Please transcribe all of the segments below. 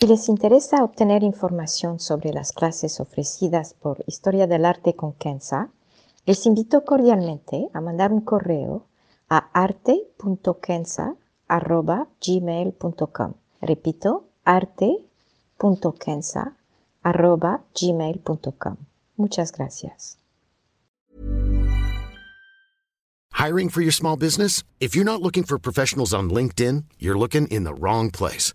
Si les interesa obtener información sobre las clases ofrecidas por Historia del Arte con Kenza, les invito cordialmente a mandar un correo a arte.kenza.gmail.com. Repito, arte.kenza.gmail.com. Muchas gracias. Hiring for your small business? If you're not looking for professionals on LinkedIn, you're looking in the wrong place.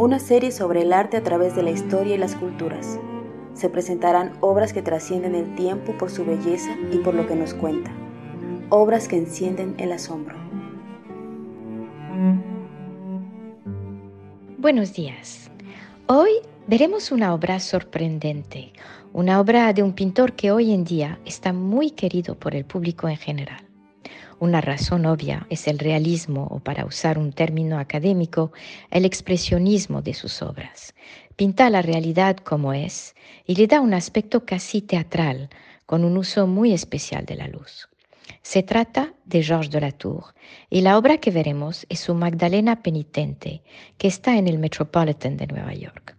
Una serie sobre el arte a través de la historia y las culturas. Se presentarán obras que trascienden el tiempo por su belleza y por lo que nos cuenta. Obras que encienden el asombro. Buenos días. Hoy veremos una obra sorprendente, una obra de un pintor que hoy en día está muy querido por el público en general. Una razón obvia es el realismo, o para usar un término académico, el expresionismo de sus obras. Pinta la realidad como es y le da un aspecto casi teatral, con un uso muy especial de la luz. Se trata de Georges de la Tour y la obra que veremos es su Magdalena Penitente, que está en el Metropolitan de Nueva York.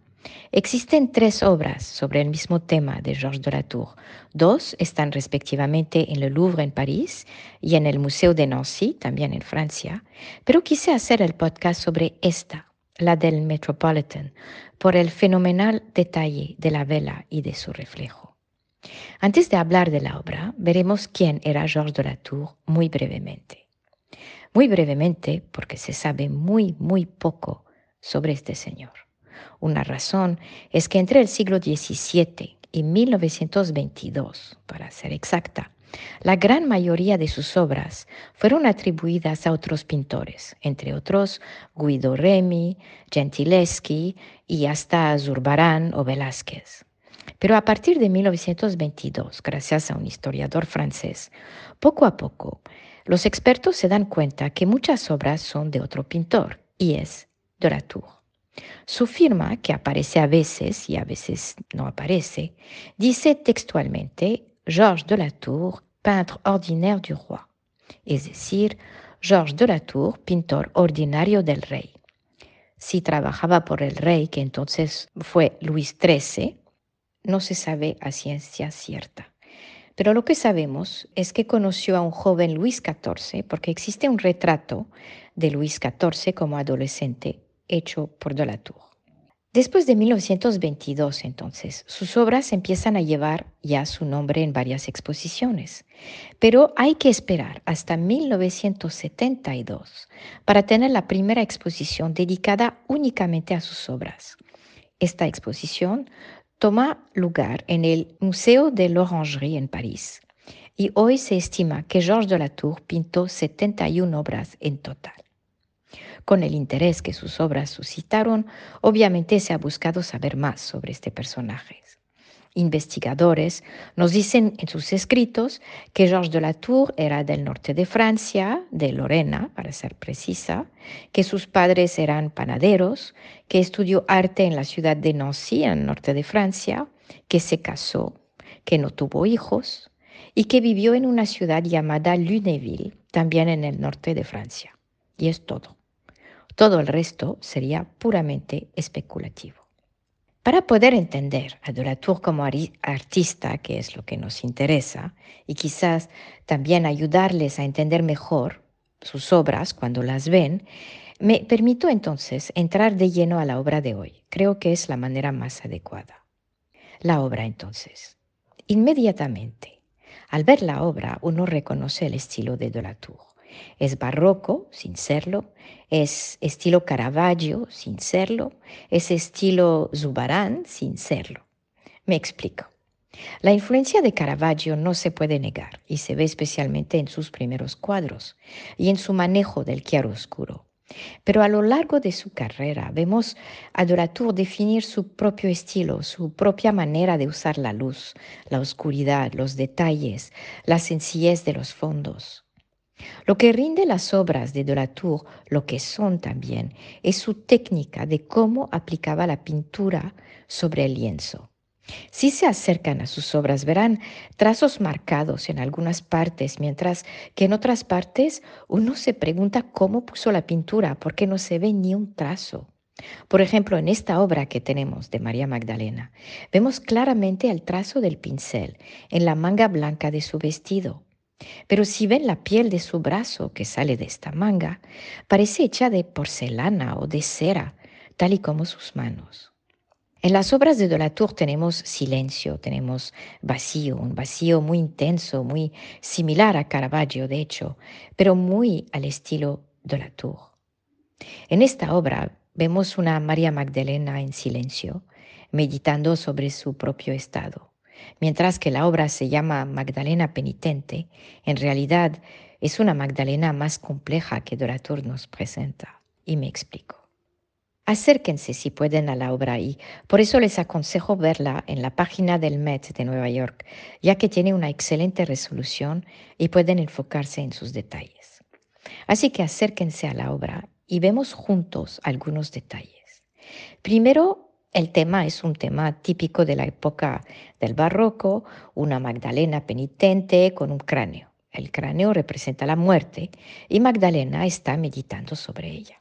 Existen tres obras sobre el mismo tema de Georges de la Tour. Dos están respectivamente en el Louvre en París y en el Museo de Nancy, también en Francia, pero quise hacer el podcast sobre esta, la del Metropolitan, por el fenomenal detalle de la vela y de su reflejo. Antes de hablar de la obra, veremos quién era Georges de la Tour muy brevemente. Muy brevemente porque se sabe muy, muy poco sobre este señor. Una razón es que entre el siglo XVII y 1922, para ser exacta, la gran mayoría de sus obras fueron atribuidas a otros pintores, entre otros Guido Remi, Gentileschi y hasta Zurbarán o Velázquez. Pero a partir de 1922, gracias a un historiador francés, poco a poco, los expertos se dan cuenta que muchas obras son de otro pintor, y es de la. Su firma, que aparece a veces y a veces no aparece, dice textualmente Georges de la Tour, peintre ordinaire du roi, es decir, Georges de la Tour, pintor ordinario del rey. Si trabajaba por el rey, que entonces fue Luis XIII, no se sabe a ciencia cierta. Pero lo que sabemos es que conoció a un joven Luis XIV porque existe un retrato de Luis XIV como adolescente hecho por de la Tour. Después de 1922, entonces, sus obras empiezan a llevar ya su nombre en varias exposiciones, pero hay que esperar hasta 1972 para tener la primera exposición dedicada únicamente a sus obras. Esta exposición toma lugar en el Museo de l'Orangerie en París y hoy se estima que Georges de la Tour pintó 71 obras en total. Con el interés que sus obras suscitaron, obviamente se ha buscado saber más sobre este personaje. Investigadores nos dicen en sus escritos que Georges de la Tour era del norte de Francia, de Lorena, para ser precisa, que sus padres eran panaderos, que estudió arte en la ciudad de Nancy, en el norte de Francia, que se casó, que no tuvo hijos y que vivió en una ciudad llamada Lunéville, también en el norte de Francia. Y es todo. Todo el resto sería puramente especulativo. Para poder entender a Tour como artista, que es lo que nos interesa, y quizás también ayudarles a entender mejor sus obras cuando las ven, me permito entonces entrar de lleno a la obra de hoy. Creo que es la manera más adecuada. La obra entonces. Inmediatamente, al ver la obra, uno reconoce el estilo de Tour. Es barroco, sin serlo, es estilo Caravaggio, sin serlo, es estilo Zubarán, sin serlo. Me explico. La influencia de Caravaggio no se puede negar y se ve especialmente en sus primeros cuadros y en su manejo del oscuro. Pero a lo largo de su carrera vemos a Dolatour definir su propio estilo, su propia manera de usar la luz, la oscuridad, los detalles, la sencillez de los fondos. Lo que rinde las obras de Dolatour, lo que son también, es su técnica de cómo aplicaba la pintura sobre el lienzo. Si se acercan a sus obras verán trazos marcados en algunas partes, mientras que en otras partes uno se pregunta cómo puso la pintura, porque no se ve ni un trazo. Por ejemplo, en esta obra que tenemos de María Magdalena, vemos claramente el trazo del pincel en la manga blanca de su vestido. Pero si ven la piel de su brazo que sale de esta manga, parece hecha de porcelana o de cera, tal y como sus manos. En las obras de Dolatour tenemos silencio, tenemos vacío, un vacío muy intenso, muy similar a Caravaggio, de hecho, pero muy al estilo Dolatour. En esta obra vemos una María Magdalena en silencio, meditando sobre su propio estado. Mientras que la obra se llama Magdalena penitente, en realidad es una Magdalena más compleja que Dolatour nos presenta. Y me explico. Acérquense si pueden a la obra y por eso les aconsejo verla en la página del Met de Nueva York, ya que tiene una excelente resolución y pueden enfocarse en sus detalles. Así que acérquense a la obra y vemos juntos algunos detalles. Primero, el tema es un tema típico de la época del barroco, una Magdalena penitente con un cráneo. El cráneo representa la muerte y Magdalena está meditando sobre ella.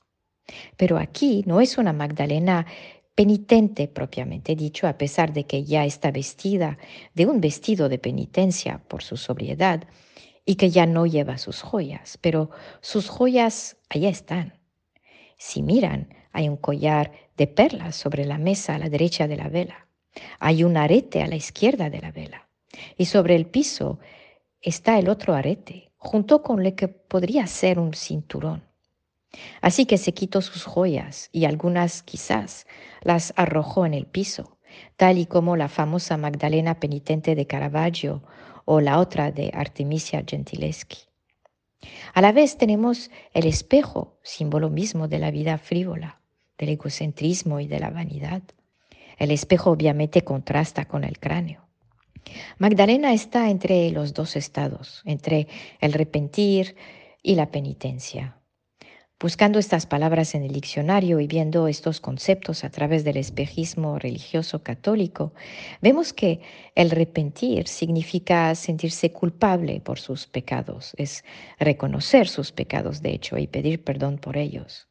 Pero aquí no es una Magdalena penitente propiamente dicho, a pesar de que ya está vestida de un vestido de penitencia por su sobriedad y que ya no lleva sus joyas, pero sus joyas allá están. Si miran, hay un collar de perlas sobre la mesa a la derecha de la vela. Hay un arete a la izquierda de la vela. Y sobre el piso está el otro arete, junto con lo que podría ser un cinturón. Así que se quitó sus joyas y algunas quizás las arrojó en el piso, tal y como la famosa Magdalena penitente de Caravaggio o la otra de Artemisia Gentileschi. A la vez tenemos el espejo, símbolo mismo de la vida frívola, del egocentrismo y de la vanidad. El espejo obviamente contrasta con el cráneo. Magdalena está entre los dos estados, entre el repentir y la penitencia, Buscando estas palabras en el diccionario y viendo estos conceptos a través del espejismo religioso católico, vemos que el repentir significa sentirse culpable por sus pecados, es reconocer sus pecados de hecho y pedir perdón por ellos.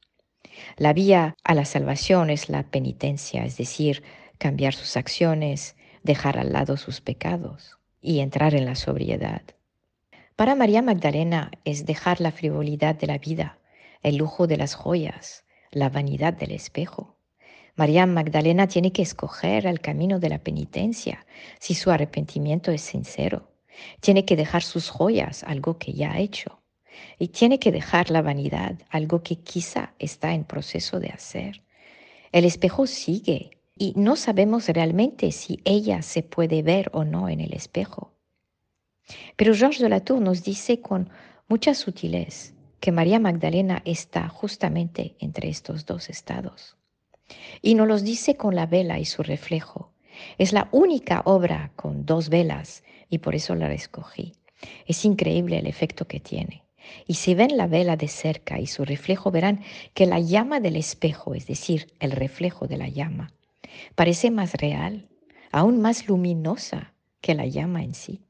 La vía a la salvación es la penitencia, es decir, cambiar sus acciones, dejar al lado sus pecados y entrar en la sobriedad. Para María Magdalena es dejar la frivolidad de la vida el lujo de las joyas, la vanidad del espejo. María Magdalena tiene que escoger el camino de la penitencia si su arrepentimiento es sincero. Tiene que dejar sus joyas, algo que ya ha hecho. Y tiene que dejar la vanidad, algo que quizá está en proceso de hacer. El espejo sigue y no sabemos realmente si ella se puede ver o no en el espejo. Pero Georges de Latour nos dice con mucha sutileza que María Magdalena está justamente entre estos dos estados. Y nos los dice con la vela y su reflejo. Es la única obra con dos velas y por eso la escogí. Es increíble el efecto que tiene. Y si ven la vela de cerca y su reflejo, verán que la llama del espejo, es decir, el reflejo de la llama, parece más real, aún más luminosa que la llama en sí.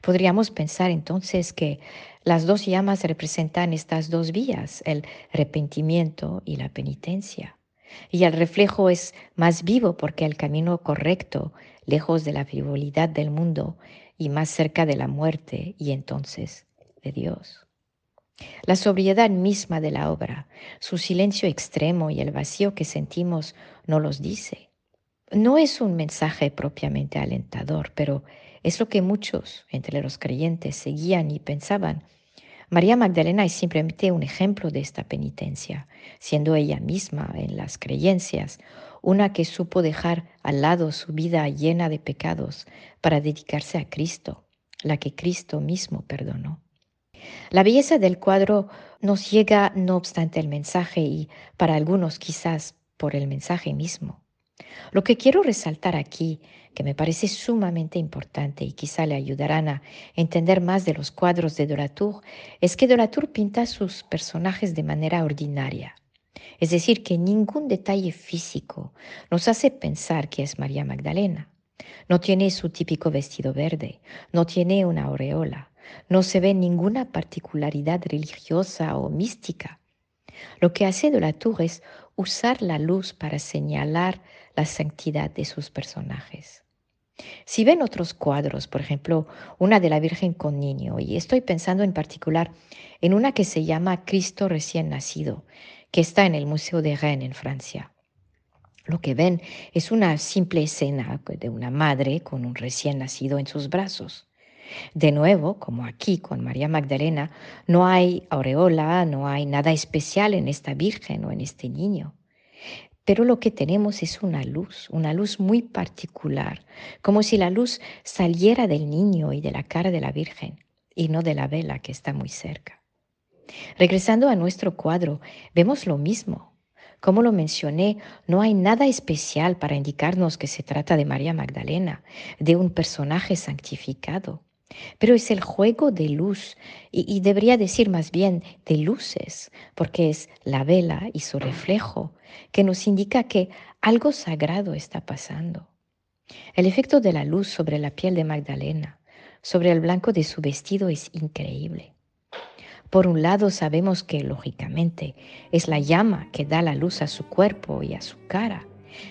Podríamos pensar entonces que las dos llamas representan estas dos vías, el arrepentimiento y la penitencia. Y el reflejo es más vivo porque el camino correcto, lejos de la frivolidad del mundo y más cerca de la muerte y entonces Dios. La sobriedad misma de la obra, su silencio extremo y el vacío que sentimos no los dice. No es un mensaje propiamente alentador, pero es lo que muchos entre los creyentes seguían y pensaban. María Magdalena es simplemente un ejemplo de esta penitencia, siendo ella misma en las creencias una que supo dejar al lado su vida llena de pecados para dedicarse a Cristo, la que Cristo mismo perdonó. La belleza del cuadro nos llega no obstante el mensaje y para algunos quizás por el mensaje mismo. Lo que quiero resaltar aquí, que me parece sumamente importante y quizá le ayudarán a entender más de los cuadros de Dolatour, es que Dolatour pinta sus personajes de manera ordinaria. Es decir, que ningún detalle físico nos hace pensar que es María Magdalena. No tiene su típico vestido verde, no tiene una aureola, no se ve ninguna particularidad religiosa o mística. Lo que hace Dolatour es usar la luz para señalar la santidad de sus personajes. Si ven otros cuadros, por ejemplo, una de la Virgen con niño, y estoy pensando en particular en una que se llama Cristo recién nacido, que está en el Museo de Rennes en Francia. Lo que ven es una simple escena de una madre con un recién nacido en sus brazos. De nuevo, como aquí con María Magdalena, no hay aureola, no hay nada especial en esta Virgen o en este niño. Pero lo que tenemos es una luz, una luz muy particular, como si la luz saliera del niño y de la cara de la Virgen y no de la vela que está muy cerca. Regresando a nuestro cuadro, vemos lo mismo. Como lo mencioné, no hay nada especial para indicarnos que se trata de María Magdalena, de un personaje santificado. Pero es el juego de luz, y, debería decir más bien de luces, porque es la vela y su reflejo que nos indica que algo sagrado está pasando. El efecto de la luz sobre la piel de Magdalena, sobre el blanco de su vestido es increíble. Por un lado sabemos que, lógicamente, es la llama que da la luz a su cuerpo y a su cara,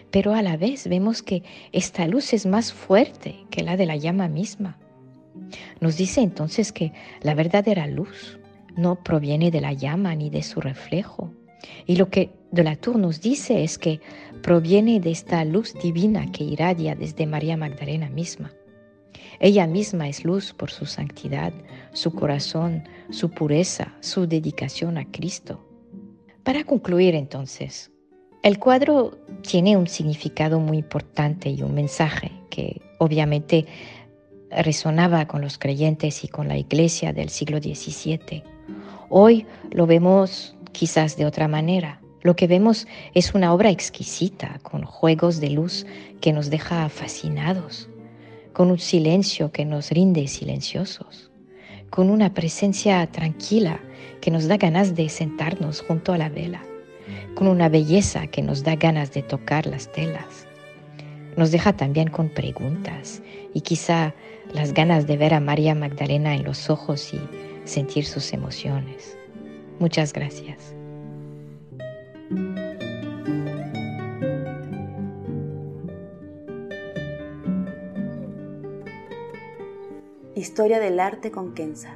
pero a la vez vemos que esta luz es más fuerte que la de la llama misma. Nos dice entonces que la verdadera luz no proviene de la llama ni de su reflejo. Y lo que de la Tour nos dice es que proviene de esta luz divina que irradia desde María Magdalena misma. Ella misma es luz por su santidad, su corazón, su pureza, su dedicación a Cristo. Para concluir entonces, el cuadro tiene un significado muy importante y un mensaje que obviamente resonaba con los creyentes y con la iglesia del siglo XVII. Hoy lo vemos quizás de otra manera. Lo que vemos es una obra exquisita, con juegos de luz que nos deja fascinados, con un silencio que nos rinde silenciosos, con una presencia tranquila que nos da ganas de sentarnos junto a la vela, con una belleza que nos da ganas de tocar las telas. Nos deja también con preguntas y quizá las ganas de ver a María Magdalena en los ojos y sentir sus emociones. Muchas gracias. Historia del arte con Kenza.